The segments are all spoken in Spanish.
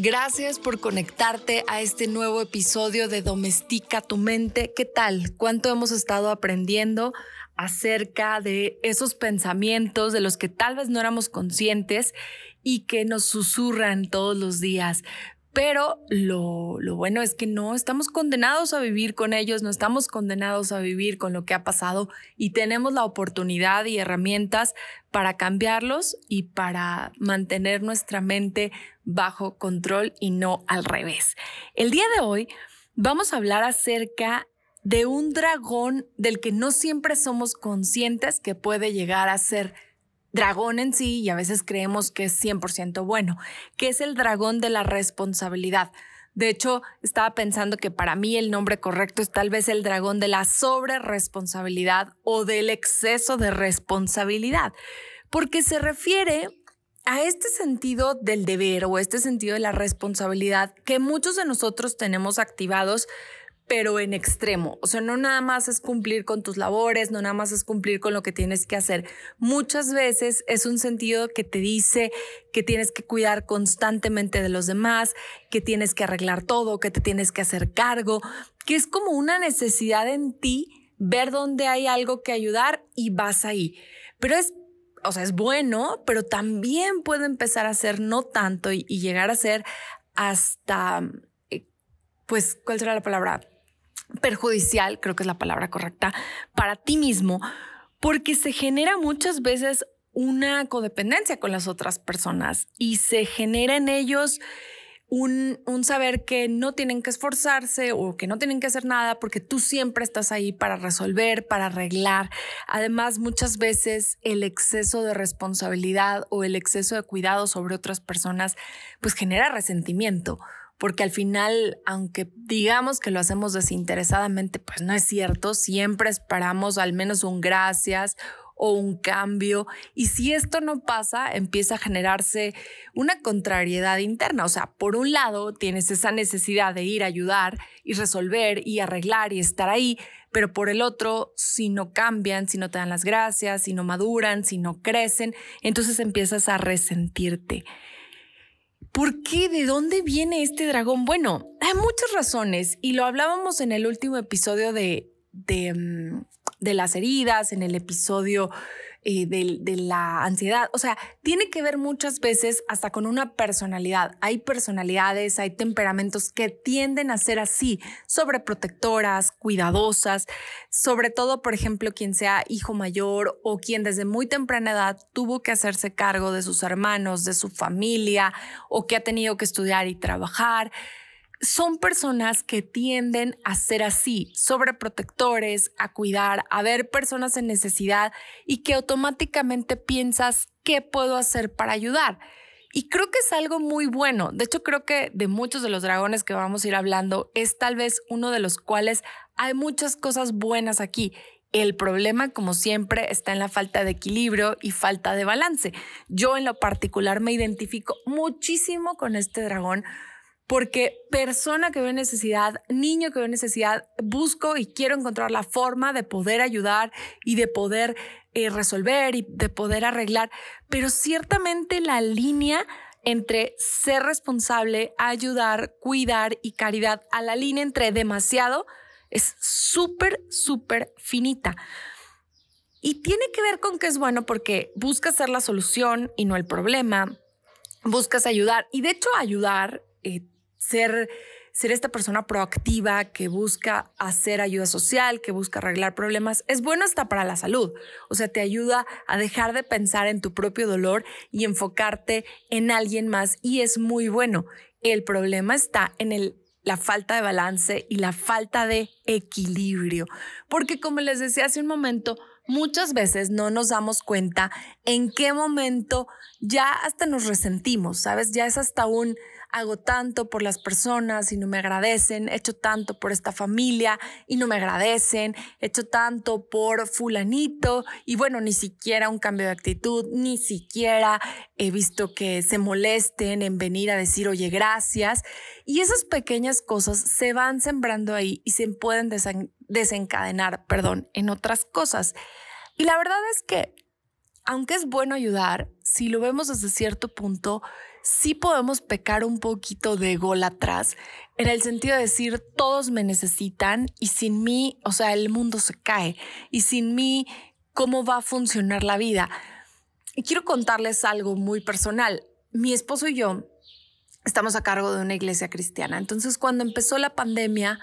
Gracias por conectarte a este nuevo episodio de Domestica tu mente. ¿Qué tal? ¿Cuánto hemos estado aprendiendo acerca de esos pensamientos de los que tal vez no éramos conscientes y que nos susurran todos los días? Pero lo, bueno es que no estamos condenados a vivir con ellos, no estamos condenados a vivir con lo que ha pasado y tenemos la oportunidad y herramientas para cambiarlos y para mantener nuestra mente bajo control y no al revés. El día de hoy vamos a hablar acerca de un dragón del que no siempre somos conscientes que puede llegar a ser dragón en sí, y a veces creemos que es 100% bueno, que es el dragón de la responsabilidad. De hecho, estaba pensando que para mí el nombre correcto es tal vez el dragón de la sobreresponsabilidad o del exceso de responsabilidad, porque se refiere a este sentido del deber o este sentido de la responsabilidad que muchos de nosotros tenemos activados pero en extremo. O sea, no nada más es cumplir con tus labores, no nada más es cumplir con lo que tienes que hacer. Muchas veces es un sentido que te dice que tienes que cuidar constantemente de los demás, que tienes que arreglar todo, que te tienes que hacer cargo, que es como una necesidad en ti ver dónde hay algo que ayudar y vas ahí. Pero es o sea, es bueno, pero también puede empezar a ser no tanto y, y llegar a ser hasta, eh, pues, ¿cuál será la palabra? Perjudicial, creo que es la palabra correcta, para ti mismo, porque se genera muchas veces una codependencia con las otras personas y se genera en ellos un, un, saber que no tienen que esforzarse o que no tienen que hacer nada porque tú siempre estás ahí para resolver, para arreglar. Además, muchas veces el exceso de responsabilidad o el exceso de cuidado sobre otras personas pues genera resentimiento porque al final, aunque digamos que lo hacemos desinteresadamente, pues no es cierto, siempre esperamos al menos un gracias o un cambio. Y si esto no pasa, empieza a generarse una contrariedad interna. O sea, por un lado tienes esa necesidad de ir a ayudar y resolver y arreglar y estar ahí, pero por el otro, si no cambian, si no te dan las gracias, si no maduran, si no crecen, entonces empiezas a resentirte. ¿Por qué? ¿De dónde viene este dragón? Bueno, hay muchas razones y lo hablábamos en el último episodio de, de, mm, de las heridas, en el episodio eh, de, la ansiedad. O sea, tiene que ver muchas veces hasta con una personalidad. Hay personalidades, hay temperamentos que tienden a ser así, sobreprotectoras, cuidadosas, sobre todo, por ejemplo, quien sea hijo mayor o quien desde muy temprana edad tuvo que hacerse cargo de sus hermanos, de su familia o que ha tenido que estudiar y trabajar son personas que tienden a ser así, sobreprotectores, a cuidar, a ver personas en necesidad y que automáticamente piensas, ¿qué puedo hacer para ayudar? Y creo que es algo muy bueno. De hecho, creo que de muchos de los dragones que vamos a ir hablando, es tal vez uno de los cuales hay muchas cosas buenas aquí. El problema, como siempre, está en la falta de equilibrio y falta de balance. Yo en lo particular me identifico muchísimo con este dragón porque persona que ve necesidad, niño que ve necesidad, busco y quiero encontrar la forma de poder ayudar y de poder eh, resolver y de poder arreglar, pero ciertamente la línea entre ser responsable, ayudar, cuidar y caridad, a la línea entre demasiado, es súper, súper finita. Y tiene que ver con que es bueno porque buscas ser la solución y no el problema, buscas ayudar y de hecho ayudar eh, ser, ser esta persona proactiva que busca hacer ayuda social, que busca arreglar problemas, es bueno hasta para la salud. O sea, te ayuda a dejar de pensar en tu propio dolor y enfocarte en alguien más y es muy bueno. El problema está en el la falta de balance y la falta de equilibrio. Porque como les decía hace un momento, muchas veces no nos damos cuenta en qué momento ya hasta nos resentimos, ¿sabes? Ya es hasta un hago tanto por las personas y no me agradecen, he hecho tanto por esta familia y no me agradecen, he hecho tanto por fulanito y bueno, ni siquiera un cambio de actitud, ni siquiera he visto que se molesten en venir a decir, oye, gracias. Y esas pequeñas cosas se van sembrando ahí y se pueden desencadenar, perdón, en otras cosas. Y la verdad es que, aunque es bueno ayudar, si lo vemos desde cierto punto, sí podemos pecar un poquito de gol atrás, en el sentido de decir, todos me necesitan y sin mí, o sea, el mundo se cae y sin mí, ¿cómo va a funcionar la vida? Y quiero contarles algo muy personal. Mi esposo y yo estamos a cargo de una iglesia cristiana. Entonces, cuando empezó la pandemia,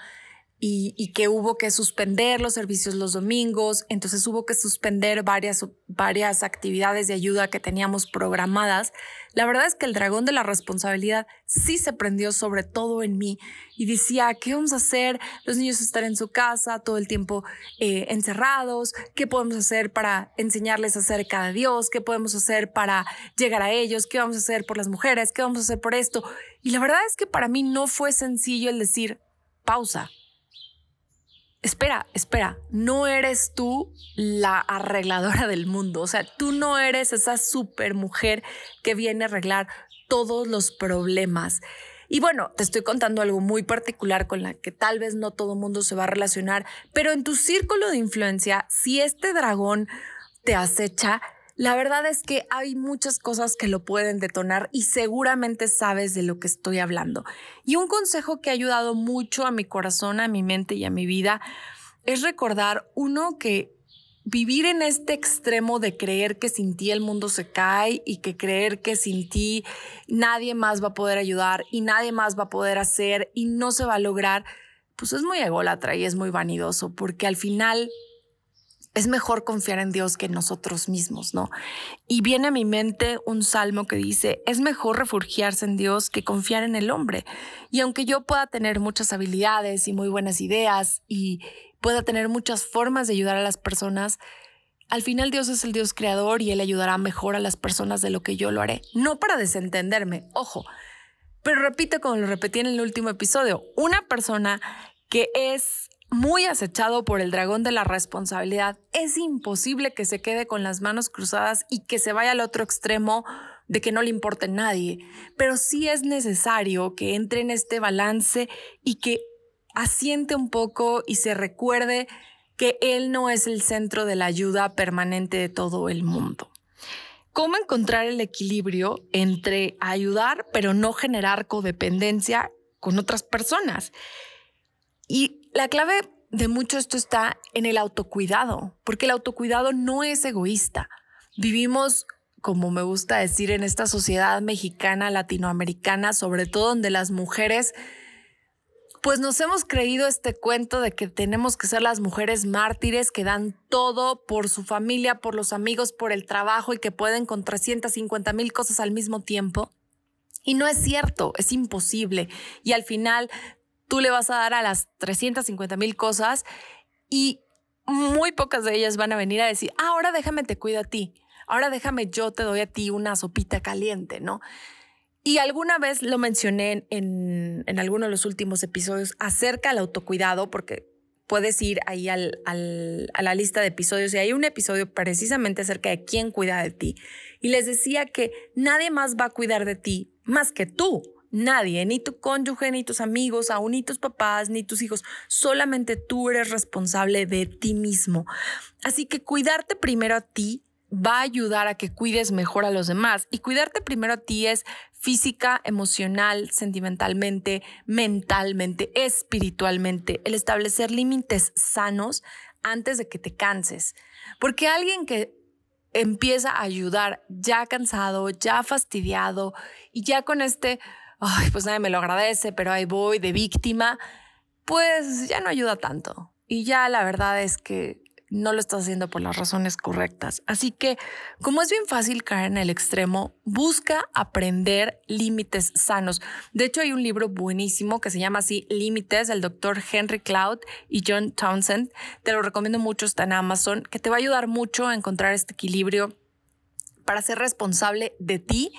y, que hubo que suspender los servicios los domingos, entonces hubo que suspender varias, varias actividades de ayuda que teníamos programadas. La verdad es que el dragón de la responsabilidad sí se prendió sobre todo en mí y decía, ¿qué vamos a hacer? Los niños están en su casa todo el tiempo eh, encerrados, ¿qué podemos hacer para enseñarles acerca de Dios? ¿Qué podemos hacer para llegar a ellos? ¿Qué vamos a hacer por las mujeres? ¿Qué vamos a hacer por esto? Y la verdad es que para mí no fue sencillo el decir, pausa espera, espera, no eres tú la arregladora del mundo, o sea, tú no eres esa super mujer que viene a arreglar todos los problemas. Y bueno, te estoy contando algo muy particular con la que tal vez no todo mundo se va a relacionar, pero en tu círculo de influencia, si este dragón te acecha, la verdad es que hay muchas cosas que lo pueden detonar y seguramente sabes de lo que estoy hablando. Y un consejo que ha ayudado mucho a mi corazón, a mi mente y a mi vida es recordar, uno, que vivir en este extremo de creer que sin ti el mundo se cae y que creer que sin ti nadie más va a poder ayudar y nadie más va a poder hacer y no se va a lograr, pues es muy ególatra y es muy vanidoso porque al final es mejor confiar en Dios que en nosotros mismos, ¿no? Y viene a mi mente un salmo que dice, es mejor refugiarse en Dios que confiar en el hombre. Y aunque yo pueda tener muchas habilidades y muy buenas ideas y pueda tener muchas formas de ayudar a las personas, al final Dios es el Dios creador y Él ayudará mejor a las personas de lo que yo lo haré. No para desentenderme, ojo, pero repito como lo repetí en el último episodio, una persona que es muy acechado por el dragón de la responsabilidad, es imposible que se quede con las manos cruzadas y que se vaya al otro extremo de que no le importe nadie, pero sí es necesario que entre en este balance y que asiente un poco y se recuerde que él no es el centro de la ayuda permanente de todo el mundo. ¿Cómo encontrar el equilibrio entre ayudar pero no generar codependencia con otras personas? Y la clave de mucho esto está en el autocuidado, porque el autocuidado no es egoísta. Vivimos, como me gusta decir, en esta sociedad mexicana, latinoamericana, sobre todo donde las mujeres, pues nos hemos creído este cuento de que tenemos que ser las mujeres mártires que dan todo por su familia, por los amigos, por el trabajo y que pueden con 350 mil cosas al mismo tiempo. Y no es cierto, es imposible. Y al final tú le vas a dar a las 350 mil cosas y muy pocas de ellas van a venir a decir, ah, ahora déjame te cuido a ti, ahora déjame yo te doy a ti una sopita caliente, ¿no? Y alguna vez lo mencioné en, en alguno de los últimos episodios acerca del autocuidado, porque puedes ir ahí al, al, a la lista de episodios y hay un episodio precisamente acerca de quién cuida de ti. Y les decía que nadie más va a cuidar de ti más que tú. Nadie, ni tu cónyuge, ni tus amigos, aún ni tus papás, ni tus hijos. Solamente tú eres responsable de ti mismo. Así que cuidarte primero a ti va a ayudar a que cuides mejor a los demás. Y cuidarte primero a ti es física, emocional, sentimentalmente, mentalmente, espiritualmente. El establecer límites sanos antes de que te canses. Porque alguien que empieza a ayudar ya cansado, ya fastidiado y ya con este ay, pues nadie me lo agradece, pero ahí voy de víctima, pues ya no ayuda tanto. Y ya la verdad es que no lo estás haciendo por las razones correctas. Así que, como es bien fácil caer en el extremo, busca aprender límites sanos. De hecho, hay un libro buenísimo que se llama así Límites, del doctor Henry Cloud y John Townsend. Te lo recomiendo mucho, está en Amazon, que te va a ayudar mucho a encontrar este equilibrio para ser responsable de ti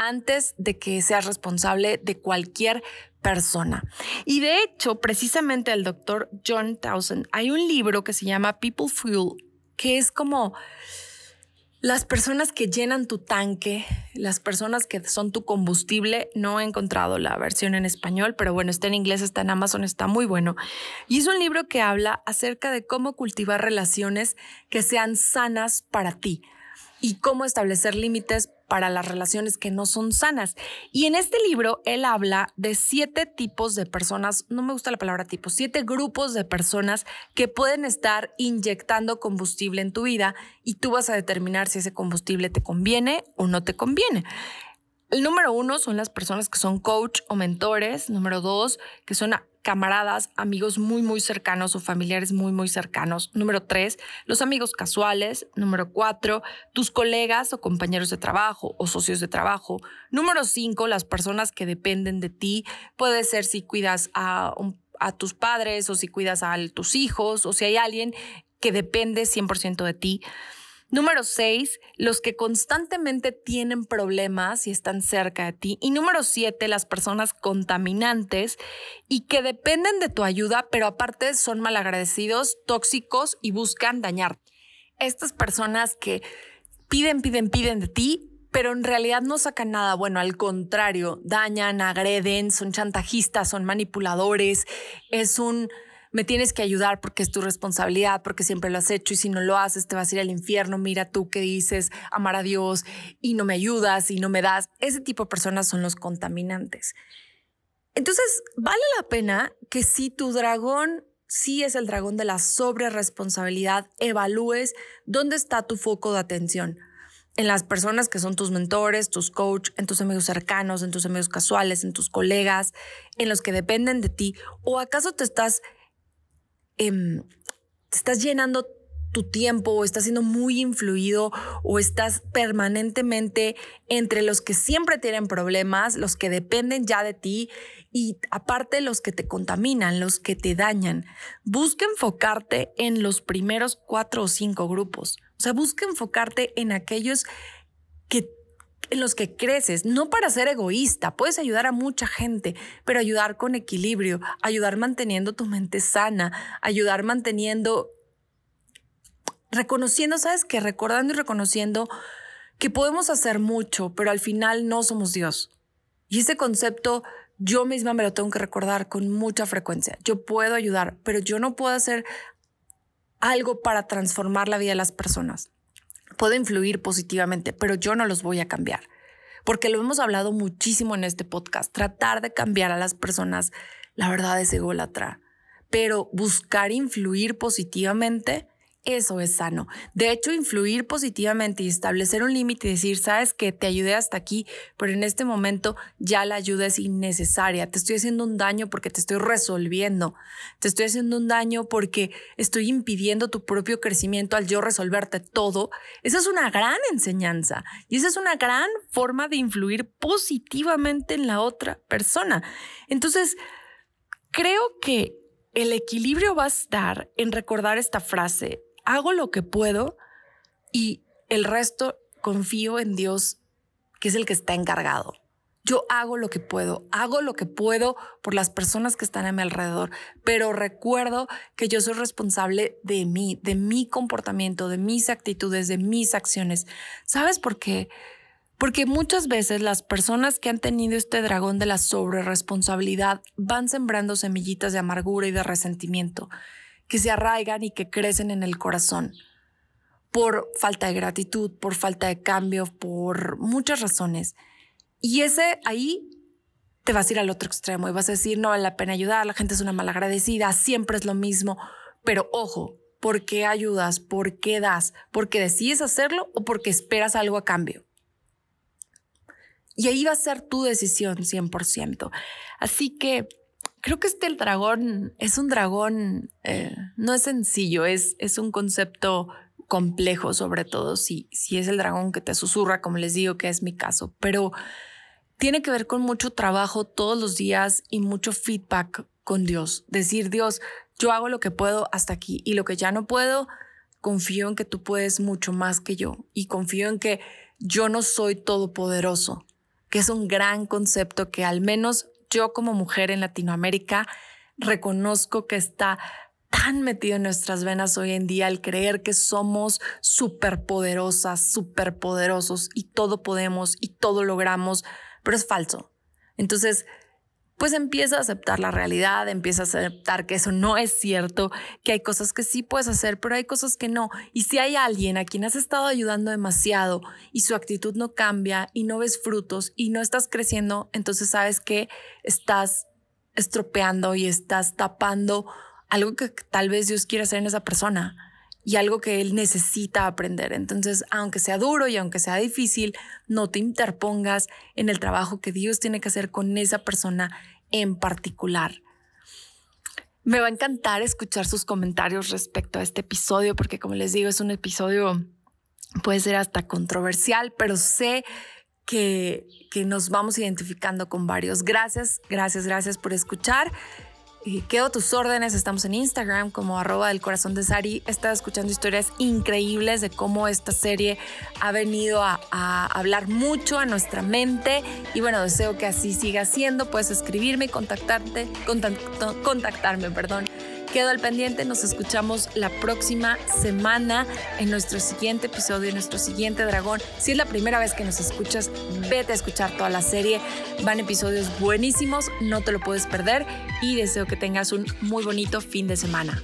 antes de que seas responsable de cualquier persona. Y de hecho, precisamente el doctor John Townsend, hay un libro que se llama People Fuel, que es como las personas que llenan tu tanque, las personas que son tu combustible, no he encontrado la versión en español, pero bueno, está en inglés, está en Amazon, está muy bueno. Y es un libro que habla acerca de cómo cultivar relaciones que sean sanas para ti y cómo establecer límites para las relaciones que no son sanas. Y en este libro él habla de siete tipos de personas, no me gusta la palabra tipo, siete grupos de personas que pueden estar inyectando combustible en tu vida y tú vas a determinar si ese combustible te conviene o no te conviene. El número uno son las personas que son coach o mentores. Número dos, que son camaradas, amigos muy, muy cercanos o familiares muy, muy cercanos. Número tres, los amigos casuales. Número cuatro, tus colegas o compañeros de trabajo o socios de trabajo. Número cinco, las personas que dependen de ti. Puede ser si cuidas a, a tus padres o si cuidas a tus hijos o si hay alguien que depende 100% de ti. Número seis, los que constantemente tienen problemas y están cerca de ti. Y número siete, las personas contaminantes y que dependen de tu ayuda, pero aparte son malagradecidos, tóxicos y buscan dañar. Estas personas que piden, piden, piden de ti, pero en realidad no sacan nada bueno, al contrario, dañan, agreden, son chantajistas, son manipuladores, es un me tienes que ayudar porque es tu responsabilidad, porque siempre lo has hecho y si no lo haces te vas a ir al infierno, mira tú que dices amar a Dios y no me ayudas y no me das. Ese tipo de personas son los contaminantes. Entonces, vale la pena que si tu dragón sí es el dragón de la sobreresponsabilidad, evalúes dónde está tu foco de atención. En las personas que son tus mentores, tus coach, en tus amigos cercanos, en tus amigos casuales, en tus colegas, en los que dependen de ti. ¿O acaso te estás Em, estás llenando tu tiempo o estás siendo muy influido o estás permanentemente entre los que siempre tienen problemas, los que dependen ya de ti y aparte los que te contaminan, los que te dañan. Busca enfocarte en los primeros cuatro o cinco grupos. O sea, busca enfocarte en aquellos que en los que creces, no para ser egoísta, puedes ayudar a mucha gente, pero ayudar con equilibrio, ayudar manteniendo tu mente sana, ayudar manteniendo, reconociendo, ¿sabes qué? Recordando y reconociendo que podemos hacer mucho, pero al final no somos Dios. Y ese concepto yo misma me lo tengo que recordar con mucha frecuencia. Yo puedo ayudar, pero yo no puedo hacer algo para transformar la vida de las personas puedo influir positivamente, pero yo no los voy a cambiar. Porque lo hemos hablado muchísimo en este podcast. Tratar de cambiar a las personas, la verdad es ególatra. Pero buscar influir positivamente eso es sano. De hecho, influir positivamente y establecer un límite y decir, sabes que te ayudé hasta aquí, pero en este momento ya la ayuda es innecesaria. Te estoy haciendo un daño porque te estoy resolviendo. Te estoy haciendo un daño porque estoy impidiendo tu propio crecimiento al yo resolverte todo. Esa es una gran enseñanza y esa es una gran forma de influir positivamente en la otra persona. Entonces, creo que el equilibrio va a estar en recordar esta frase hago lo que puedo y el resto confío en Dios, que es el que está encargado. Yo hago lo que puedo, hago lo que puedo por las personas que están a mi alrededor, pero recuerdo que yo soy responsable de mí, de mi comportamiento, de mis actitudes, de mis acciones. ¿Sabes por qué? Porque muchas veces las personas que han tenido este dragón de la sobreresponsabilidad van sembrando semillitas de amargura y de resentimiento que se arraigan y que crecen en el corazón por falta de gratitud, por falta de cambio, por muchas razones. Y ese ahí te vas a ir al otro extremo y vas a decir, no vale la pena ayudar, la gente es una malagradecida, siempre es lo mismo. Pero ojo, ¿por qué ayudas? ¿Por qué das? ¿Porque decides hacerlo o porque esperas algo a cambio? Y ahí va a ser tu decisión 100%. Así que creo que este el dragón es un dragón, eh, no es sencillo, es, es un concepto complejo, sobre todo si, si es el dragón que te susurra, como les digo, que es mi caso, pero tiene que ver con mucho trabajo todos los días y mucho feedback con Dios. Decir, Dios, yo hago lo que puedo hasta aquí y lo que ya no puedo, confío en que tú puedes mucho más que yo y confío en que yo no soy todopoderoso, que es un gran concepto que al menos yo como mujer en Latinoamérica reconozco que está tan metido en nuestras venas hoy en día el creer que somos superpoderosas, superpoderosos y todo podemos y todo logramos, pero es falso. Entonces, pues empieza a aceptar la realidad, empieza a aceptar que eso no es cierto, que hay cosas que sí puedes hacer, pero hay cosas que no. Y si hay alguien a quien has estado ayudando demasiado y su actitud no cambia y no ves frutos y no estás creciendo, entonces sabes que estás estropeando y estás tapando algo que tal vez Dios quiere hacer en esa persona y algo que él necesita aprender. Entonces, aunque sea duro y aunque sea difícil, no te interpongas en el trabajo que Dios tiene que hacer con esa persona en particular. Me va a encantar escuchar sus comentarios respecto a este episodio, porque como les digo, es un episodio, puede ser hasta controversial, pero sé que, que nos vamos identificando con varios. Gracias, gracias, gracias por escuchar. Quedo tus órdenes, estamos en Instagram como arroba del corazón de Sari. He escuchando historias increíbles de cómo esta serie ha venido a, hablar mucho a nuestra mente y bueno, deseo que así siga siendo. Puedes escribirme y contactarte, contactarme, perdón, Quedo al pendiente, nos escuchamos la próxima semana en nuestro siguiente episodio, en nuestro siguiente dragón. Si es la primera vez que nos escuchas, vete a escuchar toda la serie. Van episodios buenísimos, no te lo puedes perder y deseo que tengas un muy bonito fin de semana.